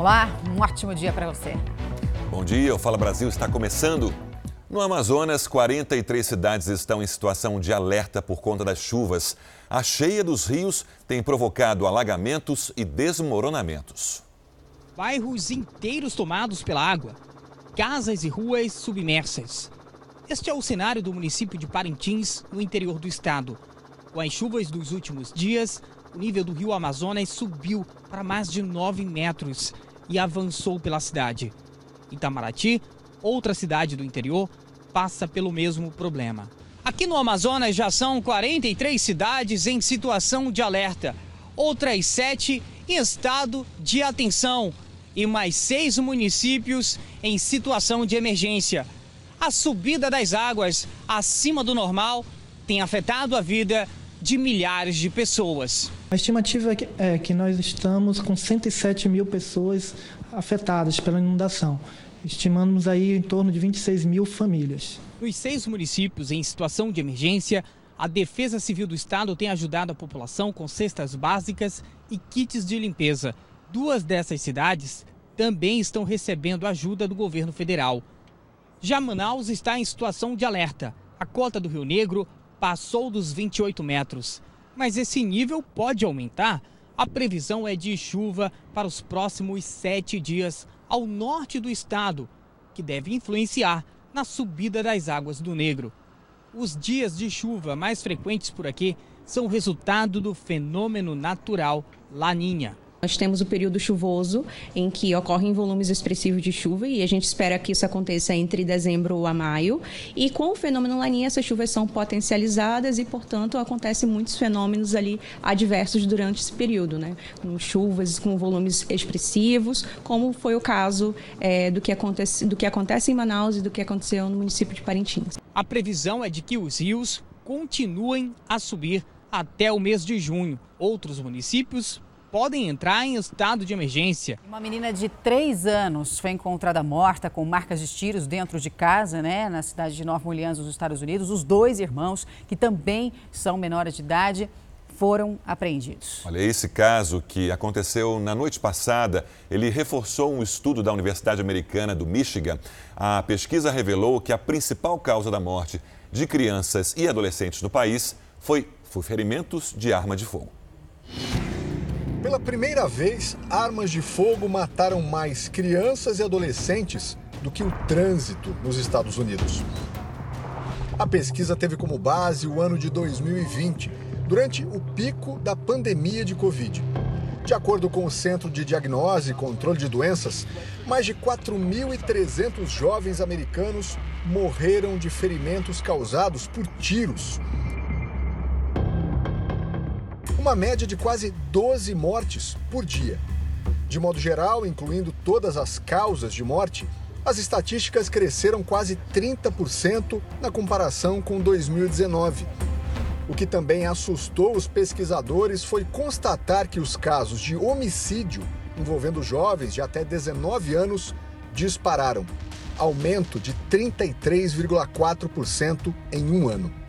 Olá, um ótimo dia para você. Bom dia, o Fala Brasil está começando. No Amazonas, 43 cidades estão em situação de alerta por conta das chuvas. A cheia dos rios tem provocado alagamentos e desmoronamentos. Bairros inteiros tomados pela água, casas e ruas submersas. Este é o cenário do município de Parintins, no interior do estado. Com as chuvas dos últimos dias, o nível do rio Amazonas subiu para mais de 9 metros e avançou pela cidade. Itamaraty, outra cidade do interior, passa pelo mesmo problema. Aqui no Amazonas já são 43 cidades em situação de alerta, outras sete em estado de atenção e mais seis municípios em situação de emergência. A subida das águas acima do normal tem afetado a vida de milhares de pessoas. A estimativa é que nós estamos com 107 mil pessoas afetadas pela inundação. Estimamos aí em torno de 26 mil famílias. Nos seis municípios em situação de emergência, a Defesa Civil do Estado tem ajudado a população com cestas básicas e kits de limpeza. Duas dessas cidades também estão recebendo ajuda do governo federal. Já Manaus está em situação de alerta. A cota do Rio Negro passou dos 28 metros. Mas esse nível pode aumentar. A previsão é de chuva para os próximos sete dias ao norte do estado, que deve influenciar na subida das águas do Negro. Os dias de chuva mais frequentes por aqui são resultado do fenômeno natural Laninha. Nós temos o período chuvoso, em que ocorrem volumes expressivos de chuva, e a gente espera que isso aconteça entre dezembro a maio. E com o fenômeno Laninha, essas chuvas são potencializadas e, portanto, acontecem muitos fenômenos ali adversos durante esse período, né? Com chuvas com volumes expressivos, como foi o caso é, do, que acontece, do que acontece em Manaus e do que aconteceu no município de Parintins. A previsão é de que os rios continuem a subir até o mês de junho. Outros municípios podem entrar em estado de emergência. Uma menina de 3 anos foi encontrada morta com marcas de tiros dentro de casa, né, na cidade de Nova Orleans, nos Estados Unidos. Os dois irmãos, que também são menores de idade, foram apreendidos. Olha, esse caso que aconteceu na noite passada, ele reforçou um estudo da Universidade Americana do Michigan. A pesquisa revelou que a principal causa da morte de crianças e adolescentes no país foi, foi ferimentos de arma de fogo. Pela primeira vez, armas de fogo mataram mais crianças e adolescentes do que o trânsito nos Estados Unidos. A pesquisa teve como base o ano de 2020, durante o pico da pandemia de Covid. De acordo com o Centro de Diagnose e Controle de Doenças, mais de 4.300 jovens americanos morreram de ferimentos causados por tiros uma média de quase 12 mortes por dia. De modo geral, incluindo todas as causas de morte, as estatísticas cresceram quase 30% na comparação com 2019. O que também assustou os pesquisadores foi constatar que os casos de homicídio envolvendo jovens de até 19 anos dispararam aumento de 33,4% em um ano.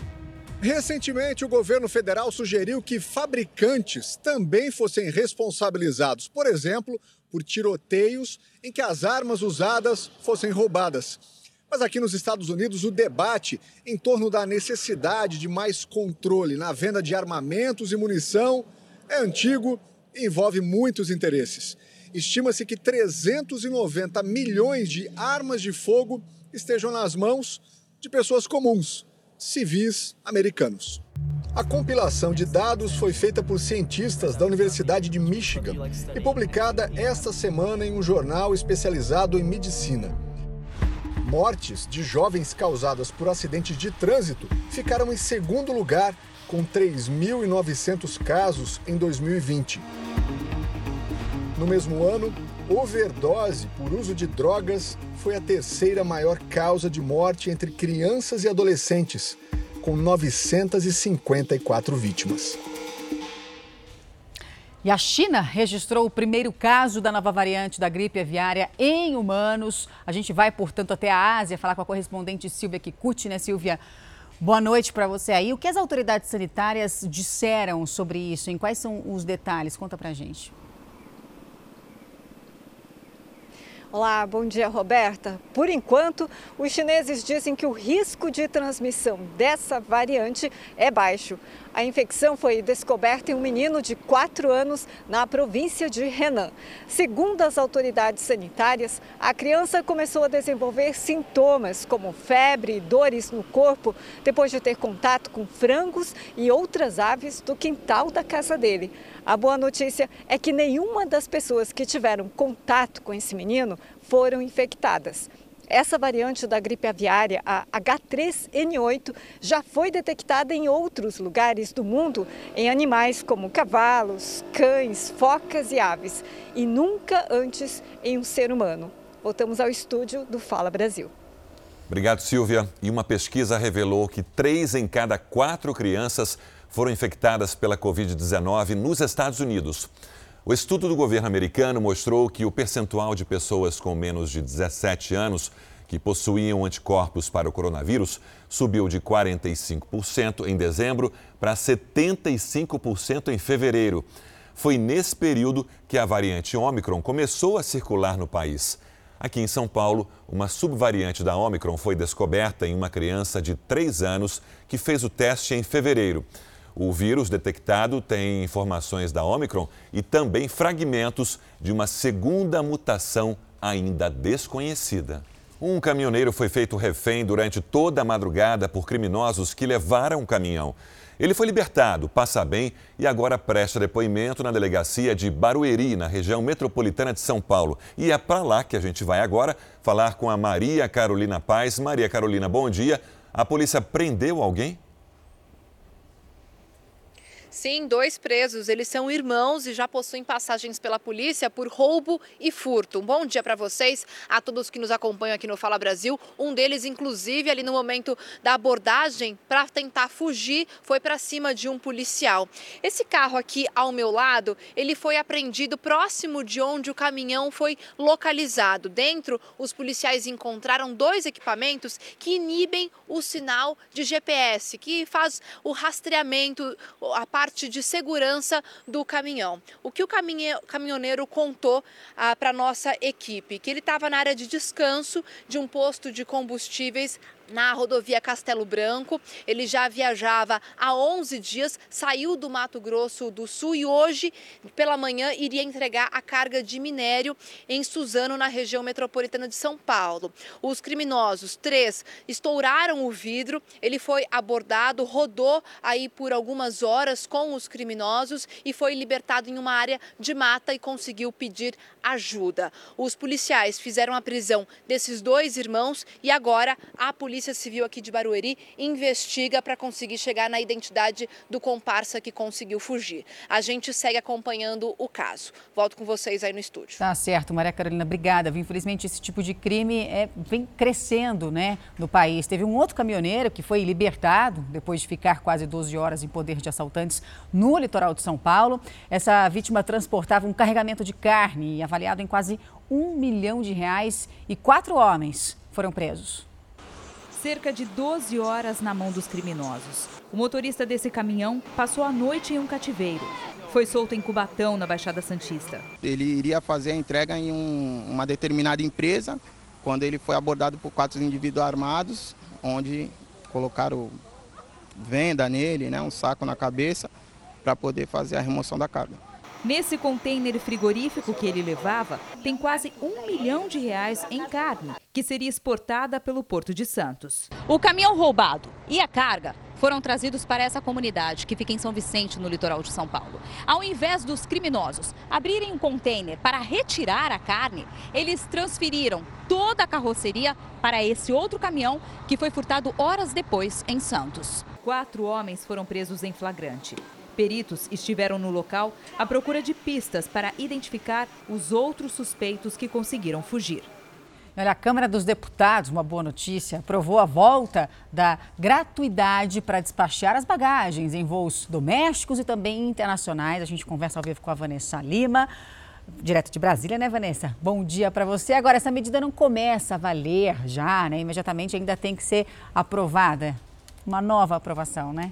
Recentemente, o governo federal sugeriu que fabricantes também fossem responsabilizados, por exemplo, por tiroteios em que as armas usadas fossem roubadas. Mas aqui nos Estados Unidos, o debate em torno da necessidade de mais controle na venda de armamentos e munição é antigo e envolve muitos interesses. Estima-se que 390 milhões de armas de fogo estejam nas mãos de pessoas comuns civis americanos. A compilação de dados foi feita por cientistas da Universidade de Michigan e publicada esta semana em um jornal especializado em medicina. Mortes de jovens causadas por acidentes de trânsito ficaram em segundo lugar, com 3.900 casos em 2020. No mesmo ano, overdose por uso de drogas foi a terceira maior causa de morte entre crianças e adolescentes, com 954 vítimas. E a China registrou o primeiro caso da nova variante da gripe aviária em humanos. A gente vai, portanto, até a Ásia falar com a correspondente Silvia Kikuchi, né, Silvia? Boa noite para você aí. O que as autoridades sanitárias disseram sobre isso? Em quais são os detalhes? Conta para a gente. Olá, bom dia, Roberta. Por enquanto, os chineses dizem que o risco de transmissão dessa variante é baixo. A infecção foi descoberta em um menino de 4 anos na província de Henan. Segundo as autoridades sanitárias, a criança começou a desenvolver sintomas como febre e dores no corpo depois de ter contato com frangos e outras aves do quintal da casa dele. A boa notícia é que nenhuma das pessoas que tiveram contato com esse menino foram infectadas. Essa variante da gripe aviária, a H3N8, já foi detectada em outros lugares do mundo em animais como cavalos, cães, focas e aves, e nunca antes em um ser humano. Voltamos ao estúdio do Fala Brasil. Obrigado, Silvia. E uma pesquisa revelou que três em cada quatro crianças foram infectadas pela Covid-19 nos Estados Unidos. O estudo do governo americano mostrou que o percentual de pessoas com menos de 17 anos que possuíam anticorpos para o coronavírus subiu de 45% em dezembro para 75% em fevereiro. Foi nesse período que a variante Omicron começou a circular no país. Aqui em São Paulo, uma subvariante da Omicron foi descoberta em uma criança de 3 anos que fez o teste em fevereiro. O vírus detectado tem informações da Omicron e também fragmentos de uma segunda mutação ainda desconhecida. Um caminhoneiro foi feito refém durante toda a madrugada por criminosos que levaram o caminhão. Ele foi libertado, passa bem e agora presta depoimento na delegacia de Barueri, na região metropolitana de São Paulo. E é para lá que a gente vai agora falar com a Maria Carolina Paz. Maria Carolina, bom dia. A polícia prendeu alguém? Sim, dois presos. Eles são irmãos e já possuem passagens pela polícia por roubo e furto. Um bom dia para vocês, a todos que nos acompanham aqui no Fala Brasil. Um deles, inclusive, ali no momento da abordagem, para tentar fugir, foi para cima de um policial. Esse carro aqui ao meu lado, ele foi apreendido próximo de onde o caminhão foi localizado. Dentro, os policiais encontraram dois equipamentos que inibem o sinal de GPS, que faz o rastreamento, a parte de segurança do caminhão. O que o caminhoneiro contou ah, para nossa equipe? Que ele estava na área de descanso de um posto de combustíveis na rodovia Castelo Branco. Ele já viajava há 11 dias, saiu do Mato Grosso do Sul e hoje, pela manhã, iria entregar a carga de minério em Suzano, na região metropolitana de São Paulo. Os criminosos, três, estouraram o vidro, ele foi abordado, rodou aí por algumas horas com os criminosos e foi libertado em uma área de mata e conseguiu pedir ajuda. Os policiais fizeram a prisão desses dois irmãos e agora a polícia Polícia Civil aqui de Barueri investiga para conseguir chegar na identidade do comparsa que conseguiu fugir. A gente segue acompanhando o caso. Volto com vocês aí no estúdio. Tá certo, Maria Carolina, obrigada. Infelizmente, esse tipo de crime é, vem crescendo né, no país. Teve um outro caminhoneiro que foi libertado depois de ficar quase 12 horas em poder de assaltantes no litoral de São Paulo. Essa vítima transportava um carregamento de carne avaliado em quase um milhão de reais e quatro homens foram presos cerca de 12 horas na mão dos criminosos. O motorista desse caminhão passou a noite em um cativeiro. Foi solto em Cubatão, na Baixada Santista. Ele iria fazer a entrega em um, uma determinada empresa, quando ele foi abordado por quatro indivíduos armados, onde colocaram venda nele, né, um saco na cabeça, para poder fazer a remoção da carga. Nesse container frigorífico que ele levava, tem quase um milhão de reais em carne, que seria exportada pelo Porto de Santos. O caminhão roubado e a carga foram trazidos para essa comunidade que fica em São Vicente, no litoral de São Paulo. Ao invés dos criminosos abrirem um container para retirar a carne, eles transferiram toda a carroceria para esse outro caminhão que foi furtado horas depois em Santos. Quatro homens foram presos em flagrante. Peritos estiveram no local à procura de pistas para identificar os outros suspeitos que conseguiram fugir. Olha, a Câmara dos Deputados, uma boa notícia, aprovou a volta da gratuidade para despachar as bagagens em voos domésticos e também internacionais. A gente conversa ao vivo com a Vanessa Lima, direto de Brasília, né, Vanessa? Bom dia para você. Agora, essa medida não começa a valer já, né? Imediatamente ainda tem que ser aprovada. Uma nova aprovação, né?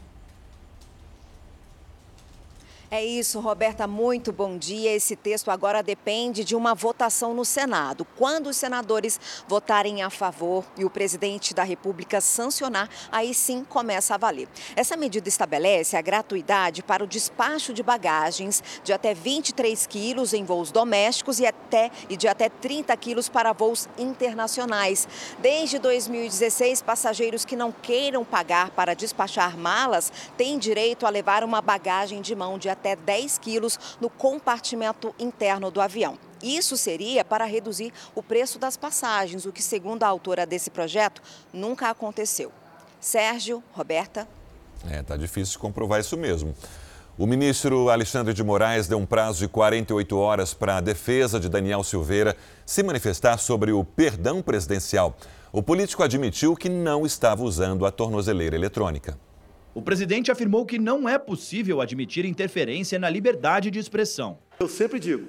É isso, Roberta, muito bom dia. Esse texto agora depende de uma votação no Senado. Quando os senadores votarem a favor e o presidente da República sancionar, aí sim começa a valer. Essa medida estabelece a gratuidade para o despacho de bagagens de até 23 quilos em voos domésticos e, até, e de até 30 quilos para voos internacionais. Desde 2016, passageiros que não queiram pagar para despachar malas têm direito a levar uma bagagem de mão de até até 10 quilos no compartimento interno do avião. Isso seria para reduzir o preço das passagens, o que, segundo a autora desse projeto, nunca aconteceu. Sérgio, Roberta. É, tá difícil comprovar isso mesmo. O ministro Alexandre de Moraes deu um prazo de 48 horas para a defesa de Daniel Silveira se manifestar sobre o perdão presidencial. O político admitiu que não estava usando a tornozeleira eletrônica. O presidente afirmou que não é possível admitir interferência na liberdade de expressão. Eu sempre digo: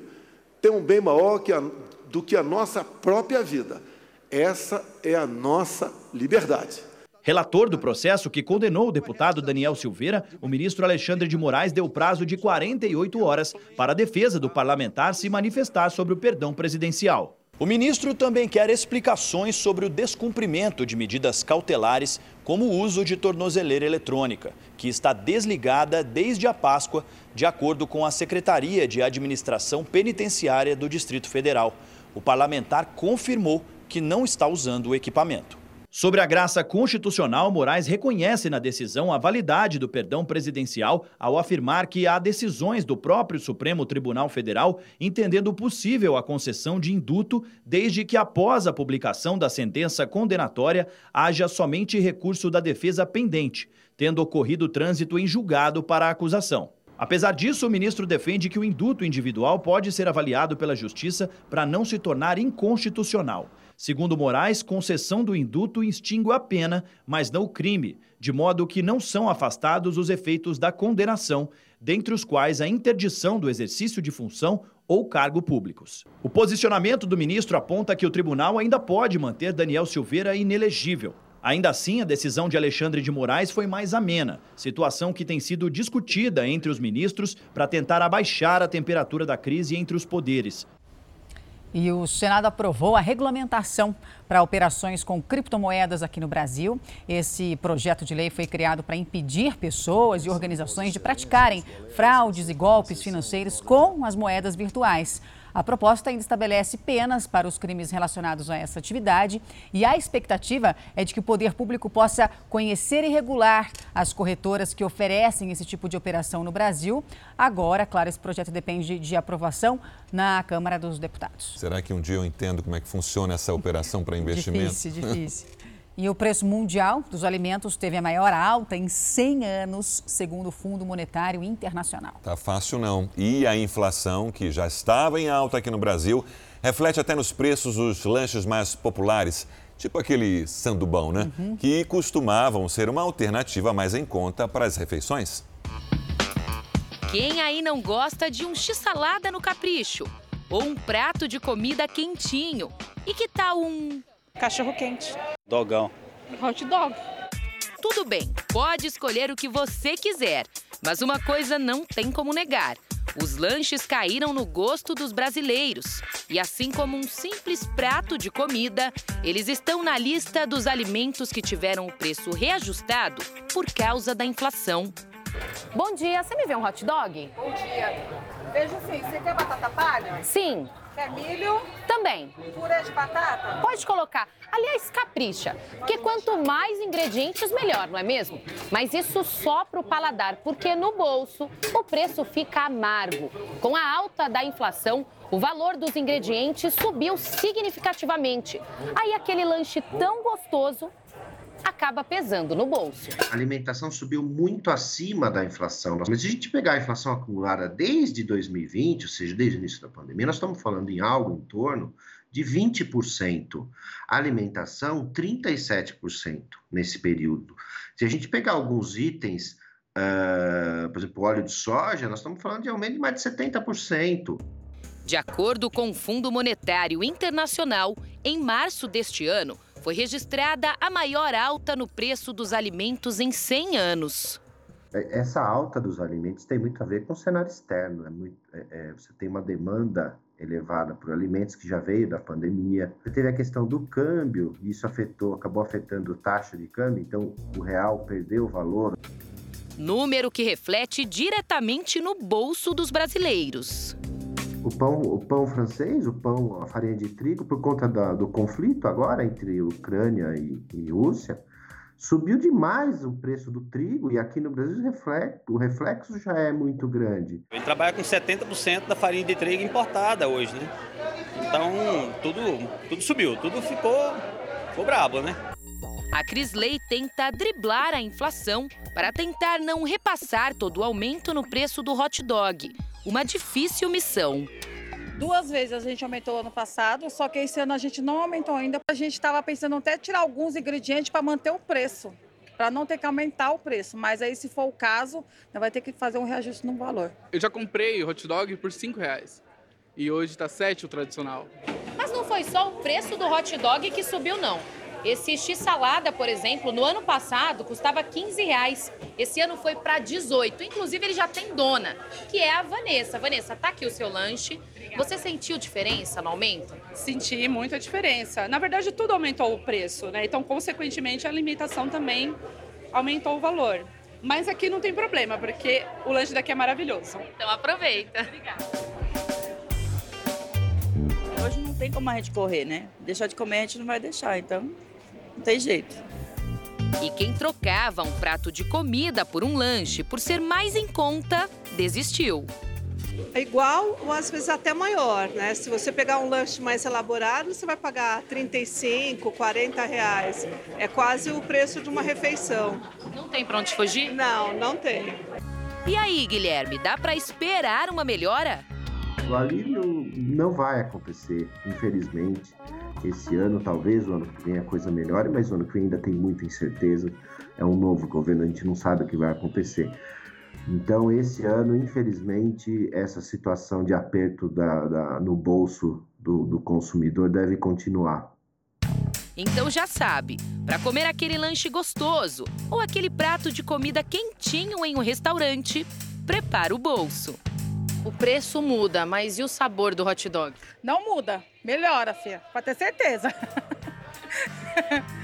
tem um bem maior que a, do que a nossa própria vida. Essa é a nossa liberdade. Relator do processo que condenou o deputado Daniel Silveira, o ministro Alexandre de Moraes deu prazo de 48 horas para a defesa do parlamentar se manifestar sobre o perdão presidencial. O ministro também quer explicações sobre o descumprimento de medidas cautelares, como o uso de tornozeleira eletrônica, que está desligada desde a Páscoa, de acordo com a Secretaria de Administração Penitenciária do Distrito Federal. O parlamentar confirmou que não está usando o equipamento. Sobre a graça constitucional, Moraes reconhece na decisão a validade do perdão presidencial ao afirmar que há decisões do próprio Supremo Tribunal Federal entendendo possível a concessão de induto desde que após a publicação da sentença condenatória haja somente recurso da defesa pendente, tendo ocorrido trânsito em julgado para a acusação. Apesar disso, o ministro defende que o induto individual pode ser avaliado pela Justiça para não se tornar inconstitucional. Segundo Moraes, concessão do induto extingue a pena, mas não o crime, de modo que não são afastados os efeitos da condenação, dentre os quais a interdição do exercício de função ou cargo públicos. O posicionamento do ministro aponta que o tribunal ainda pode manter Daniel Silveira inelegível. Ainda assim, a decisão de Alexandre de Moraes foi mais amena, situação que tem sido discutida entre os ministros para tentar abaixar a temperatura da crise entre os poderes. E o Senado aprovou a regulamentação para operações com criptomoedas aqui no Brasil. Esse projeto de lei foi criado para impedir pessoas e organizações de praticarem fraudes e golpes financeiros com as moedas virtuais. A proposta ainda estabelece penas para os crimes relacionados a essa atividade e a expectativa é de que o poder público possa conhecer e regular as corretoras que oferecem esse tipo de operação no Brasil. Agora, claro, esse projeto depende de aprovação na Câmara dos Deputados. Será que um dia eu entendo como é que funciona essa operação para investimento? Difícil, difícil. E o preço mundial dos alimentos teve a maior alta em 100 anos, segundo o Fundo Monetário Internacional. Tá fácil não. E a inflação, que já estava em alta aqui no Brasil, reflete até nos preços dos lanches mais populares, tipo aquele sandubão, né? Uhum. Que costumavam ser uma alternativa mais em conta para as refeições. Quem aí não gosta de um x-salada no capricho? Ou um prato de comida quentinho? E que tal um Cachorro quente. Dogão. Hot dog. Tudo bem, pode escolher o que você quiser, mas uma coisa não tem como negar. Os lanches caíram no gosto dos brasileiros. E assim como um simples prato de comida, eles estão na lista dos alimentos que tiveram o preço reajustado por causa da inflação. Bom dia, você me vê um hot dog? Bom dia. Veja assim, você quer batata palha? Sim. Quer milho? Também. Purê de batata? Pode colocar. Aliás, capricha. Porque quanto mais ingredientes, melhor, não é mesmo? Mas isso só para o paladar, porque no bolso o preço fica amargo. Com a alta da inflação, o valor dos ingredientes subiu significativamente. Aí aquele lanche tão gostoso acaba pesando no bolso. A alimentação subiu muito acima da inflação. Mas se a gente pegar a inflação acumulada desde 2020, ou seja, desde o início da pandemia, nós estamos falando em algo em torno de 20%. A alimentação, 37% nesse período. Se a gente pegar alguns itens, uh, por exemplo, óleo de soja, nós estamos falando de aumento de mais de 70%. De acordo com o Fundo Monetário Internacional, em março deste ano, foi registrada a maior alta no preço dos alimentos em 100 anos. É, essa alta dos alimentos tem muito a ver com o cenário externo. É muito, é, é, você tem uma demanda elevada por alimentos que já veio da pandemia. Você teve a questão do câmbio, isso afetou, acabou afetando a taxa de câmbio, então o real perdeu o valor. Número que reflete diretamente no bolso dos brasileiros. O pão, o pão francês, o pão, a farinha de trigo, por conta da, do conflito agora entre Ucrânia e, e Rússia, Subiu demais o preço do trigo e aqui no Brasil o reflexo, o reflexo já é muito grande. Ele trabalha com 70% da farinha de trigo importada hoje, né? Então tudo, tudo subiu, tudo ficou, ficou brabo, né? A Crisley tenta driblar a inflação para tentar não repassar todo o aumento no preço do hot dog. Uma difícil missão. Duas vezes a gente aumentou ano passado, só que esse ano a gente não aumentou ainda. A gente estava pensando até tirar alguns ingredientes para manter o preço, para não ter que aumentar o preço. Mas aí, se for o caso, vai ter que fazer um reajuste no valor. Eu já comprei hot dog por cinco reais e hoje está sete o tradicional. Mas não foi só o preço do hot dog que subiu, não. Esse x-salada, por exemplo, no ano passado custava 15 reais. Esse ano foi para 18. Inclusive, ele já tem dona, que é a Vanessa. Vanessa, tá aqui o seu lanche. Você sentiu diferença no aumento? Senti muita diferença. Na verdade, tudo aumentou o preço, né? Então, consequentemente, a limitação também aumentou o valor. Mas aqui não tem problema, porque o lanche daqui é maravilhoso. Então aproveita. Obrigada. Hoje não tem como a gente correr, né? Deixar de comer a gente não vai deixar, então não tem jeito. E quem trocava um prato de comida por um lanche por ser mais em conta, desistiu. É igual ou às vezes até maior, né? Se você pegar um lanche mais elaborado, você vai pagar 35, 40 reais. É quase o preço de uma refeição. Não tem para onde fugir? Não, não tem. E aí, Guilherme, dá para esperar uma melhora? O alívio não vai acontecer, infelizmente. Esse ano, talvez, o ano que vem a coisa melhore, mas o ano que vem ainda tem muita incerteza. É um novo governo, a gente não sabe o que vai acontecer. Então, esse ano, infelizmente, essa situação de aperto da, da, no bolso do, do consumidor deve continuar. Então já sabe, para comer aquele lanche gostoso ou aquele prato de comida quentinho em um restaurante, prepara o bolso. O preço muda, mas e o sabor do hot dog? Não muda, melhora, filha, pode ter certeza.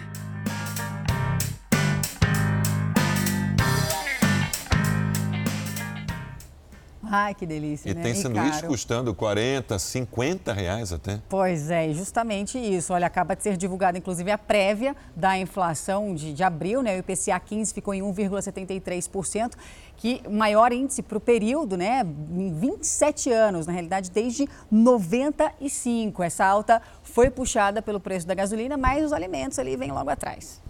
Ai, que delícia, e né? tem sanduíche caro. custando 40, 50 reais até. Pois é, justamente isso. Olha, acaba de ser divulgada, inclusive, a prévia da inflação de, de abril, né? O IPCA 15 ficou em 1,73%, que maior índice para o período, né? Em 27 anos, na realidade, desde 95. Essa alta foi puxada pelo preço da gasolina, mas os alimentos ali vêm logo atrás.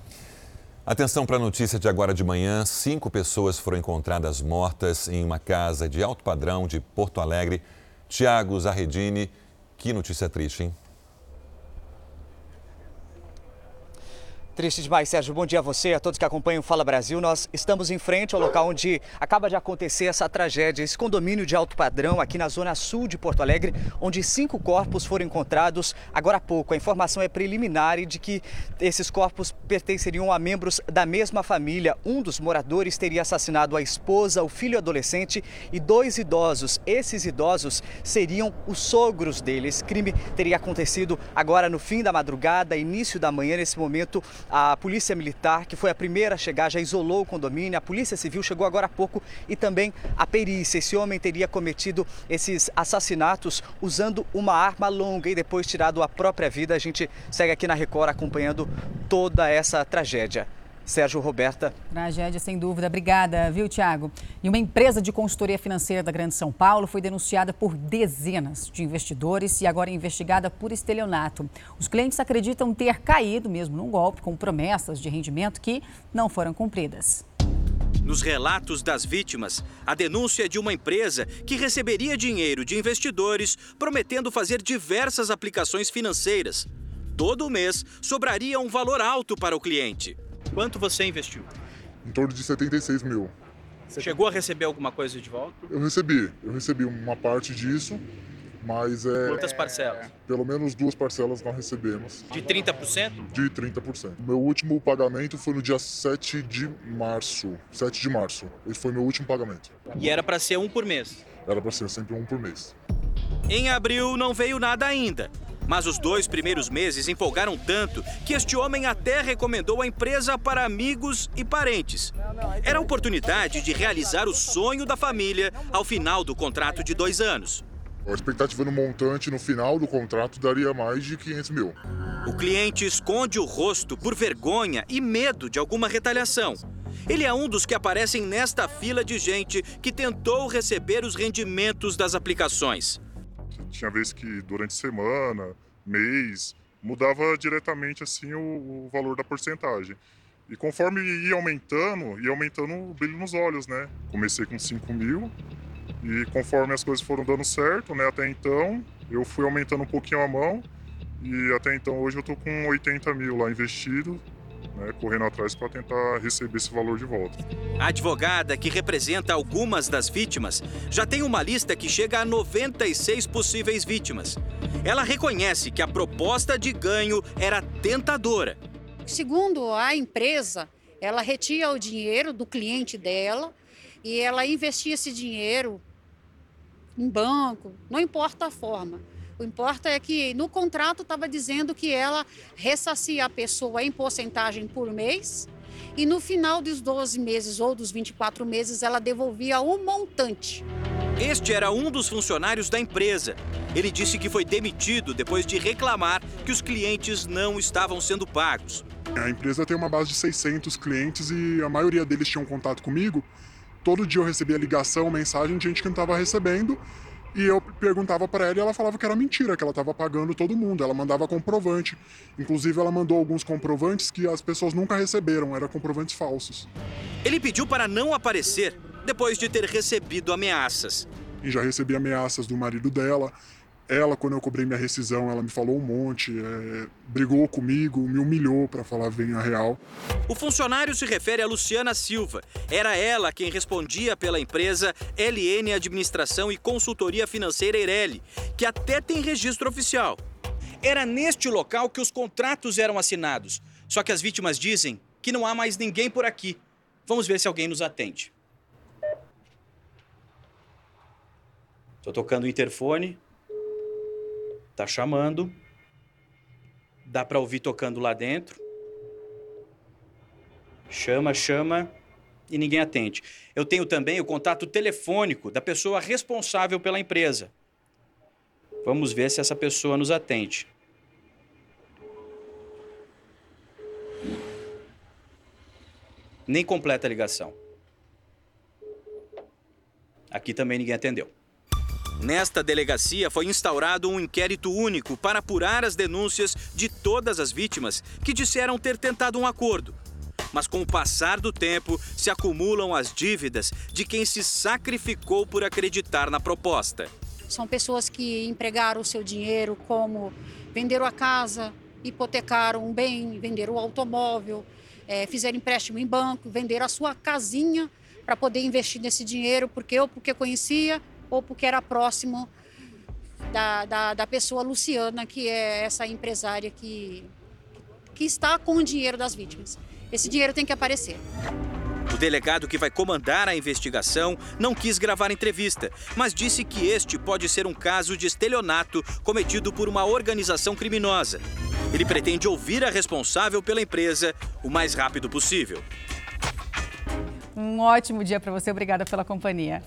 Atenção para a notícia de agora de manhã. Cinco pessoas foram encontradas mortas em uma casa de alto padrão de Porto Alegre. Tiago Zarredini, que notícia triste, hein? Triste demais, Sérgio. Bom dia a você, a todos que acompanham o Fala Brasil. Nós estamos em frente ao local onde acaba de acontecer essa tragédia, esse condomínio de alto padrão aqui na zona sul de Porto Alegre, onde cinco corpos foram encontrados agora há pouco. A informação é preliminar e de que esses corpos pertenceriam a membros da mesma família. Um dos moradores teria assassinado a esposa, o filho adolescente e dois idosos. Esses idosos seriam os sogros dele. Esse crime teria acontecido agora no fim da madrugada, início da manhã. Nesse momento, a Polícia Militar, que foi a primeira a chegar, já isolou o condomínio. A Polícia Civil chegou agora há pouco e também a perícia. Esse homem teria cometido esses assassinatos usando uma arma longa e depois tirado a própria vida. A gente segue aqui na Record acompanhando toda essa tragédia. Sérgio Roberta. Tragédia, sem dúvida. Obrigada, viu, Tiago? E uma empresa de consultoria financeira da Grande São Paulo foi denunciada por dezenas de investidores e agora é investigada por estelionato. Os clientes acreditam ter caído mesmo num golpe com promessas de rendimento que não foram cumpridas. Nos relatos das vítimas, a denúncia é de uma empresa que receberia dinheiro de investidores prometendo fazer diversas aplicações financeiras. Todo mês sobraria um valor alto para o cliente. Quanto você investiu? Em torno de 76 mil. Você chegou a receber alguma coisa de volta? Eu recebi, eu recebi uma parte disso, Mas é. Quantas parcelas? Pelo menos duas parcelas nós recebemos. De 30%? De 30%. Meu último pagamento foi no dia 7 de março. 7 de março. Esse foi meu último pagamento. E era para ser um por mês? Era para ser sempre um por mês. Em abril não veio nada ainda. Mas os dois primeiros meses empolgaram tanto que este homem até recomendou a empresa para amigos e parentes. Era a oportunidade de realizar o sonho da família ao final do contrato de dois anos. A expectativa no montante no final do contrato daria mais de 500 mil. O cliente esconde o rosto por vergonha e medo de alguma retaliação. Ele é um dos que aparecem nesta fila de gente que tentou receber os rendimentos das aplicações. Tinha vezes que durante semana, mês, mudava diretamente assim o, o valor da porcentagem. E conforme ia aumentando, ia aumentando o brilho nos olhos, né? Comecei com 5 mil e conforme as coisas foram dando certo, né? Até então, eu fui aumentando um pouquinho a mão e até então hoje eu tô com 80 mil lá investido, né, correndo atrás para tentar receber esse valor de volta. A advogada, que representa algumas das vítimas, já tem uma lista que chega a 96 possíveis vítimas. Ela reconhece que a proposta de ganho era tentadora. Segundo a empresa, ela retia o dinheiro do cliente dela e ela investia esse dinheiro em banco, não importa a forma. O importa é que no contrato estava dizendo que ela ressarcia a pessoa em porcentagem por mês e no final dos 12 meses ou dos 24 meses ela devolvia o montante. Este era um dos funcionários da empresa. Ele disse que foi demitido depois de reclamar que os clientes não estavam sendo pagos. A empresa tem uma base de 600 clientes e a maioria deles tinham contato comigo. Todo dia eu recebia ligação, mensagem de gente que não estava recebendo e eu perguntava para ela e ela falava que era mentira, que ela estava pagando todo mundo. Ela mandava comprovante. Inclusive, ela mandou alguns comprovantes que as pessoas nunca receberam, eram comprovantes falsos. Ele pediu para não aparecer depois de ter recebido ameaças. E já recebi ameaças do marido dela. Ela, quando eu cobrei minha rescisão, ela me falou um monte, é, brigou comigo, me humilhou, para falar bem a real. O funcionário se refere a Luciana Silva. Era ela quem respondia pela empresa LN Administração e Consultoria Financeira Eireli, que até tem registro oficial. Era neste local que os contratos eram assinados. Só que as vítimas dizem que não há mais ninguém por aqui. Vamos ver se alguém nos atende. Estou tocando o interfone. Tá chamando. Dá para ouvir tocando lá dentro. Chama, chama e ninguém atende. Eu tenho também o contato telefônico da pessoa responsável pela empresa. Vamos ver se essa pessoa nos atende. Nem completa a ligação. Aqui também ninguém atendeu. Nesta delegacia foi instaurado um inquérito único para apurar as denúncias de todas as vítimas que disseram ter tentado um acordo. Mas com o passar do tempo, se acumulam as dívidas de quem se sacrificou por acreditar na proposta. São pessoas que empregaram o seu dinheiro como venderam a casa, hipotecaram um bem, venderam o automóvel, é, fizeram empréstimo em banco, venderam a sua casinha para poder investir nesse dinheiro, porque ou porque conhecia ou porque era próximo da, da, da, pessoa Luciana, que é essa empresária que, que está com o dinheiro das vítimas. Esse dinheiro tem que aparecer. O delegado que vai comandar a investigação não quis gravar entrevista, mas disse que este pode ser um caso de estelionato cometido por uma organização criminosa. Ele pretende ouvir a responsável pela empresa o mais rápido possível. Um ótimo dia para você. Obrigada pela companhia.